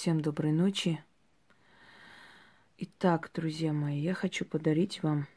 Всем доброй ночи. Итак, друзья мои, я хочу подарить вам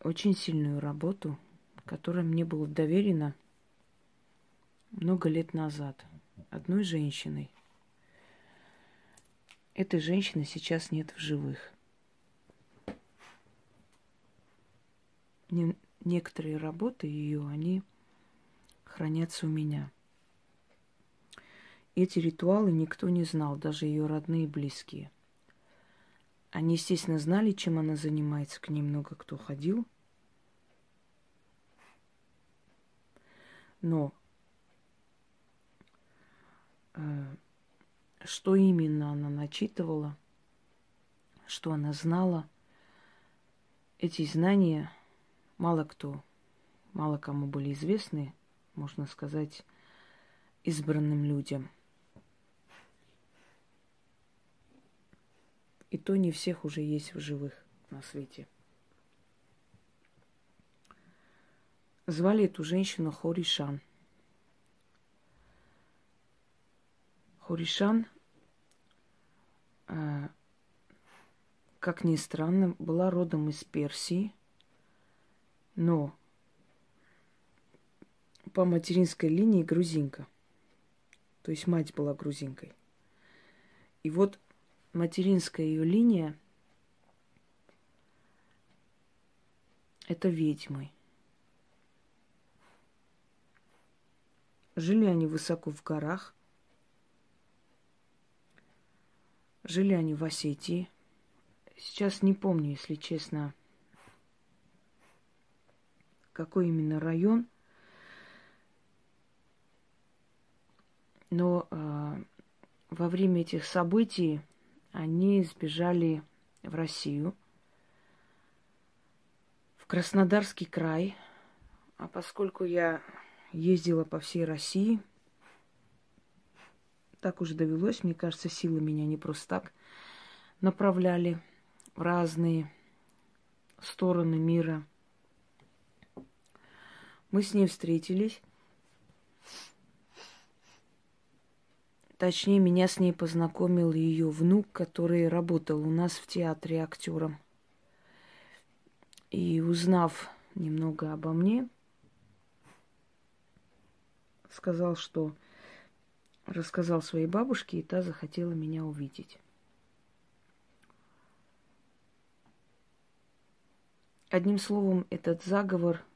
очень сильную работу, которая мне была доверена много лет назад одной женщиной. Этой женщины сейчас нет в живых. некоторые работы ее, они хранятся у меня. Эти ритуалы никто не знал, даже ее родные и близкие. Они, естественно, знали, чем она занимается, к ней много кто ходил. Но э, что именно она начитывала, что она знала, эти знания мало кто, мало кому были известны, можно сказать, избранным людям. И то не всех уже есть в живых на свете. Звали эту женщину Хоришан. Хоришан, э, как ни странно, была родом из Персии – но по материнской линии грузинка. То есть мать была грузинкой. И вот материнская ее линия это ведьмы. Жили они высоко в горах. Жили они в Осетии. Сейчас не помню, если честно, какой именно район. Но э, во время этих событий они сбежали в Россию, в Краснодарский край. А поскольку я ездила по всей России, так уже довелось, мне кажется, силы меня не просто так направляли в разные стороны мира – мы с ней встретились. Точнее, меня с ней познакомил ее внук, который работал у нас в театре актером. И узнав немного обо мне, сказал, что рассказал своей бабушке, и та захотела меня увидеть. Одним словом, этот заговор –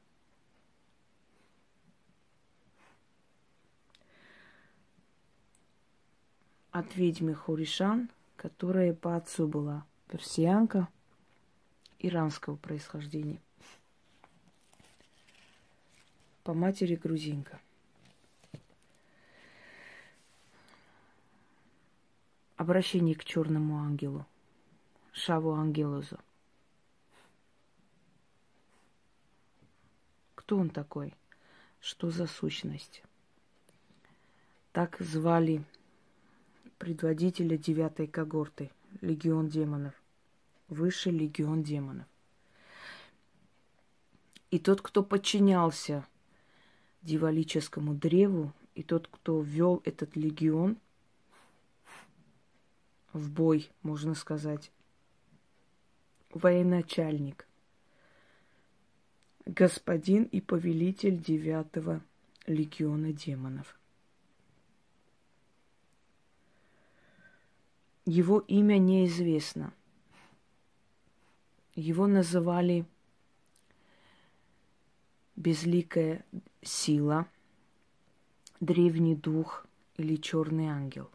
от ведьмы Хоришан, которая по отцу была персианка иранского происхождения. По матери грузинка. Обращение к черному ангелу, Шаву Ангелозу. Кто он такой? Что за сущность? Так звали предводителя девятой когорты, легион демонов, высший легион демонов. И тот, кто подчинялся дьяволическому древу, и тот, кто ввел этот легион в бой, можно сказать, военачальник, господин и повелитель девятого легиона демонов. Его имя неизвестно. Его называли безликая сила, древний дух или черный ангел.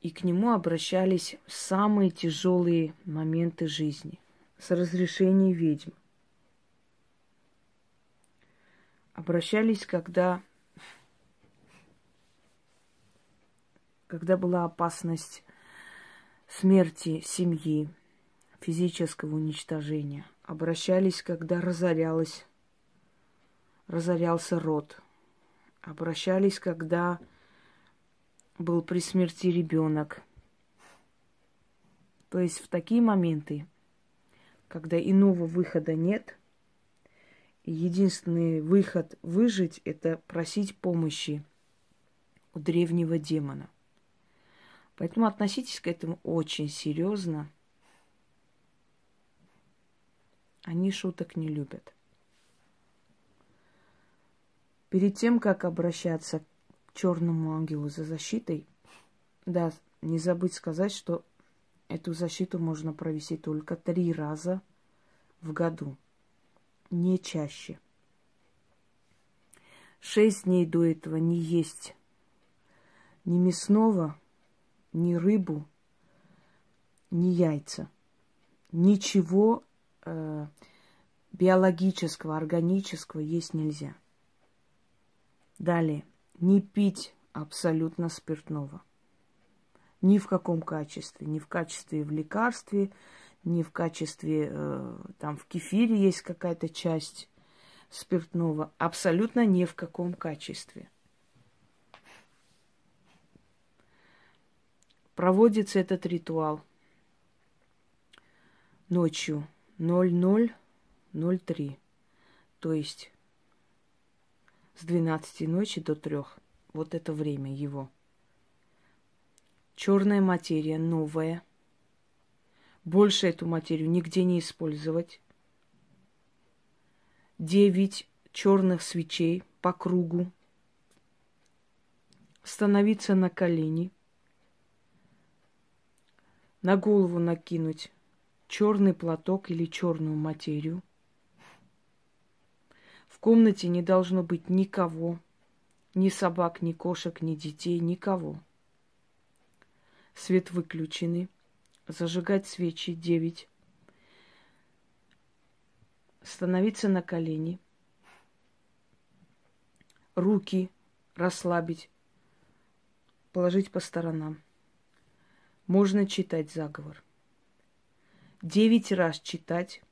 И к нему обращались в самые тяжелые моменты жизни с разрешения ведьм. Обращались, когда когда была опасность смерти семьи, физического уничтожения. Обращались, когда разорялась, разорялся род. Обращались, когда был при смерти ребенок. То есть в такие моменты, когда иного выхода нет, единственный выход выжить – это просить помощи у древнего демона – Поэтому относитесь к этому очень серьезно. Они шуток не любят. Перед тем, как обращаться к черному ангелу за защитой, да, не забыть сказать, что эту защиту можно провести только три раза в году, не чаще. Шесть дней до этого не есть ни мясного, ни рыбу, ни яйца. Ничего э, биологического, органического есть нельзя. Далее. Не пить абсолютно спиртного. Ни в каком качестве. Ни в качестве в лекарстве, ни в качестве, э, там в кефире есть какая-то часть спиртного. Абсолютно ни в каком качестве. Проводится этот ритуал ночью 00.03. То есть с 12 ночи до 3. Вот это время его. Черная материя новая. Больше эту материю нигде не использовать. Девять черных свечей по кругу. Становиться на колени. На голову накинуть черный платок или черную материю. В комнате не должно быть никого, ни собак, ни кошек, ни детей, никого. Свет выключенный. Зажигать свечи девять. Становиться на колени. Руки расслабить. Положить по сторонам. Можно читать заговор. Девять раз читать,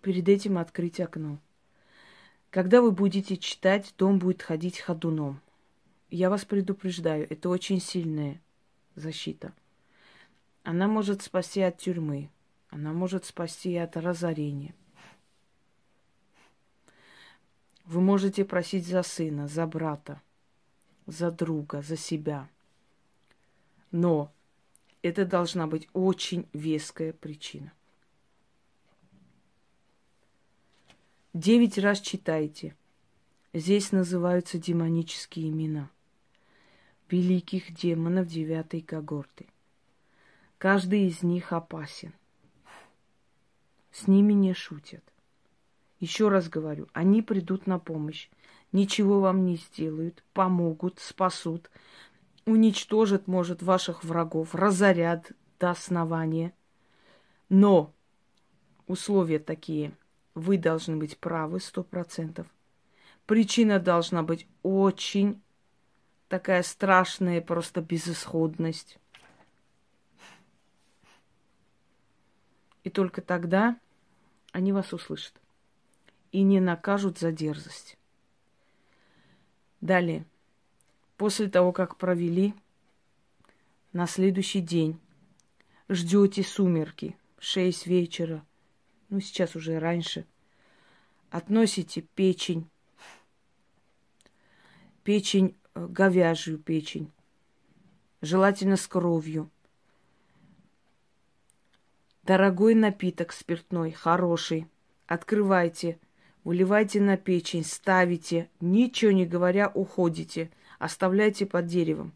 перед этим открыть окно. Когда вы будете читать, дом будет ходить ходуном. Я вас предупреждаю, это очень сильная защита. Она может спасти от тюрьмы, она может спасти от разорения. Вы можете просить за сына, за брата, за друга, за себя. Но это должна быть очень веская причина. Девять раз читайте. Здесь называются демонические имена. Великих демонов девятой когорты. Каждый из них опасен. С ними не шутят. Еще раз говорю, они придут на помощь. Ничего вам не сделают, помогут, спасут, уничтожат, может, ваших врагов, разорят до основания. Но условия такие – вы должны быть правы сто процентов. Причина должна быть очень такая страшная, просто безысходность. И только тогда они вас услышат и не накажут за дерзость. Далее. После того, как провели, на следующий день. Ждете сумерки, шесть вечера – ну сейчас уже раньше, относите печень, печень, э, говяжью печень, желательно с кровью. Дорогой напиток спиртной, хороший. Открывайте, выливайте на печень, ставите, ничего не говоря, уходите, оставляйте под деревом.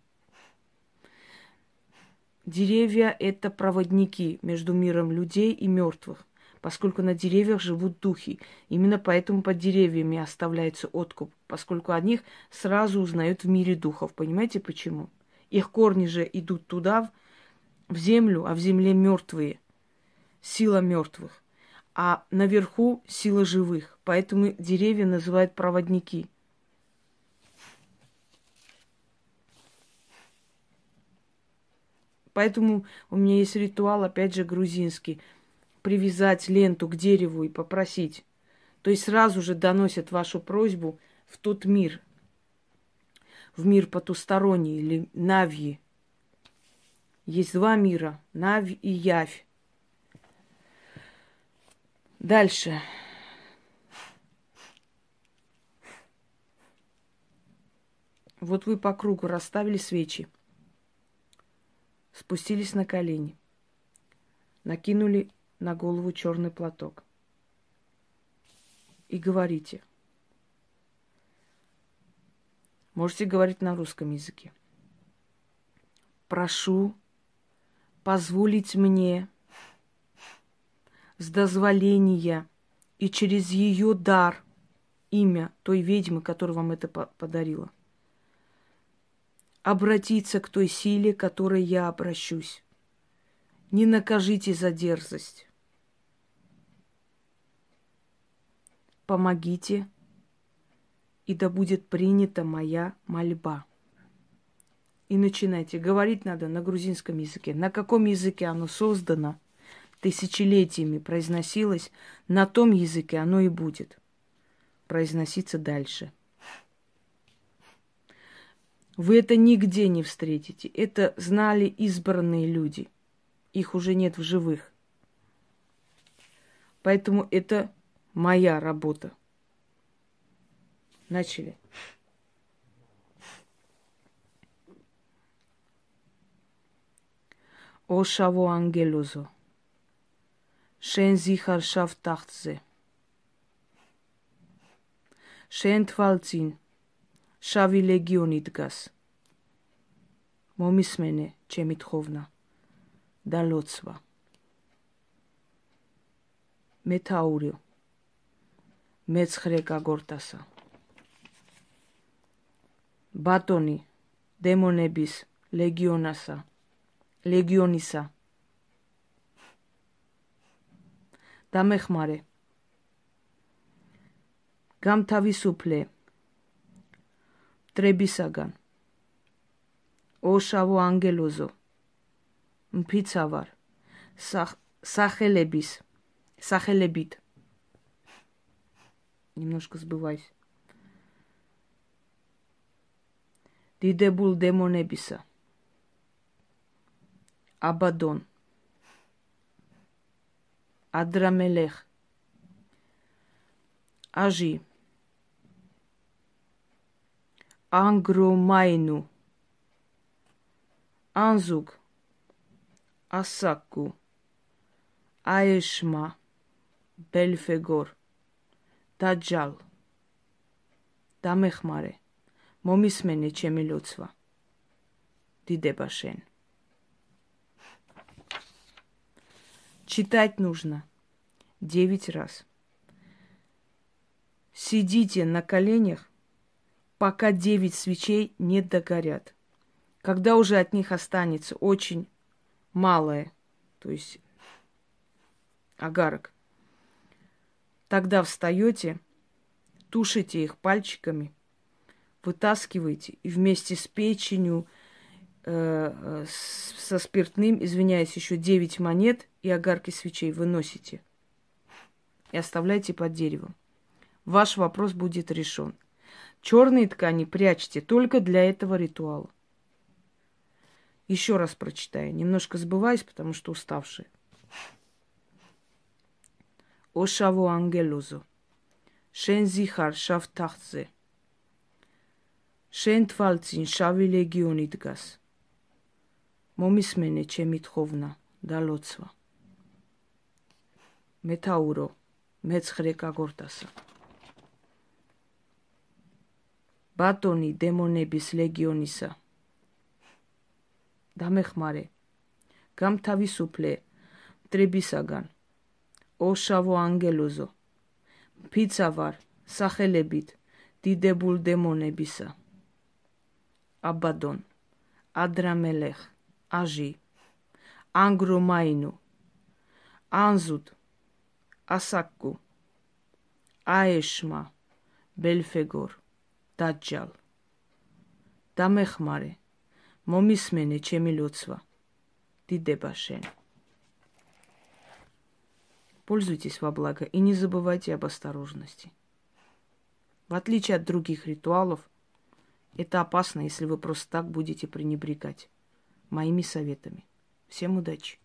Деревья – это проводники между миром людей и мертвых поскольку на деревьях живут духи. Именно поэтому под деревьями оставляется откуп, поскольку о них сразу узнают в мире духов. Понимаете почему? Их корни же идут туда, в землю, а в земле мертвые. Сила мертвых. А наверху сила живых. Поэтому деревья называют проводники. Поэтому у меня есть ритуал, опять же, грузинский – привязать ленту к дереву и попросить. То есть сразу же доносят вашу просьбу в тот мир, в мир потусторонний или Навьи. Есть два мира, Навь и Явь. Дальше. Вот вы по кругу расставили свечи. Спустились на колени, накинули на голову черный платок и говорите. Можете говорить на русском языке. Прошу позволить мне с дозволения и через ее дар имя той ведьмы, которая вам это подарила, обратиться к той силе, к которой я обращусь. Не накажите за дерзость. Помогите, и да будет принята моя мольба. И начинайте. Говорить надо на грузинском языке. На каком языке оно создано, тысячелетиями произносилось, на том языке оно и будет произноситься дальше. Вы это нигде не встретите. Это знали избранные люди. Их уже нет в живых. Поэтому это моя работа. Начали. О шаво ангелузо. Шен зихар шаф. Шен твалцин. შავი ლეგიონი დგას. მომისმენე ჩემი თხოვნა და ლოცვა. მეტაურიო მეცხრე გაგორტასა. ბატონი დემონების ლეგიონასა ლეგიონისა. დამეხმარე. გამთავისუფლე ტრებისაგან ოშავო ანგელოზო მფიცავარ სახელების სახელებით немножко сбываюсь დიდებულ დემონებისა აბადონ ადრამელეხ აჟი Ангромайну. Анзук. Асаку. Аешма. Бельфегор, դաջալ, Дамехмаре, Момисмене մոմիս մեն է չեմի Читать нужно девять раз. Сидите на коленях пока девять свечей не догорят. Когда уже от них останется очень малое, то есть агарок, тогда встаете, тушите их пальчиками, вытаскиваете и вместе с печенью, э, э со спиртным, извиняюсь, еще 9 монет и огарки свечей выносите и оставляйте под деревом. Ваш вопрос будет решен. Черные ткани прячьте только для этого ритуала. Еще раз прочитаю. Немножко сбываюсь, потому что уставшая. Ошаво ангелузу. Шен зихар шав тахзе. შენ თვალწინ შავი ლეგიონი დგას. მომისმენე ჩემი თხოვნა და ლოცვა. მეთაურო, მეცხრე კაგორდასა. ბატონი დემონების ლეგიონისა. დამეხმარე. გამთავისუფლე მტრებისაგან. ოშავო ანგელოზო. ფიცავარ სახელებით დიდებულ დემონებისა. აბადონ ადრამელეხ აჟი ანგრომაინუ ანზუდ ასაკუ აეშმა ბელფეგორ დაჯალ დამეხმარე მომისმენე ჩემი ლოცვა დიდება შენ Пользуйтесь во благо и не забывайте об осторожности. В отличие от других ритуалов, это опасно, если вы просто так будете пренебрегать моими советами. Всем удачи!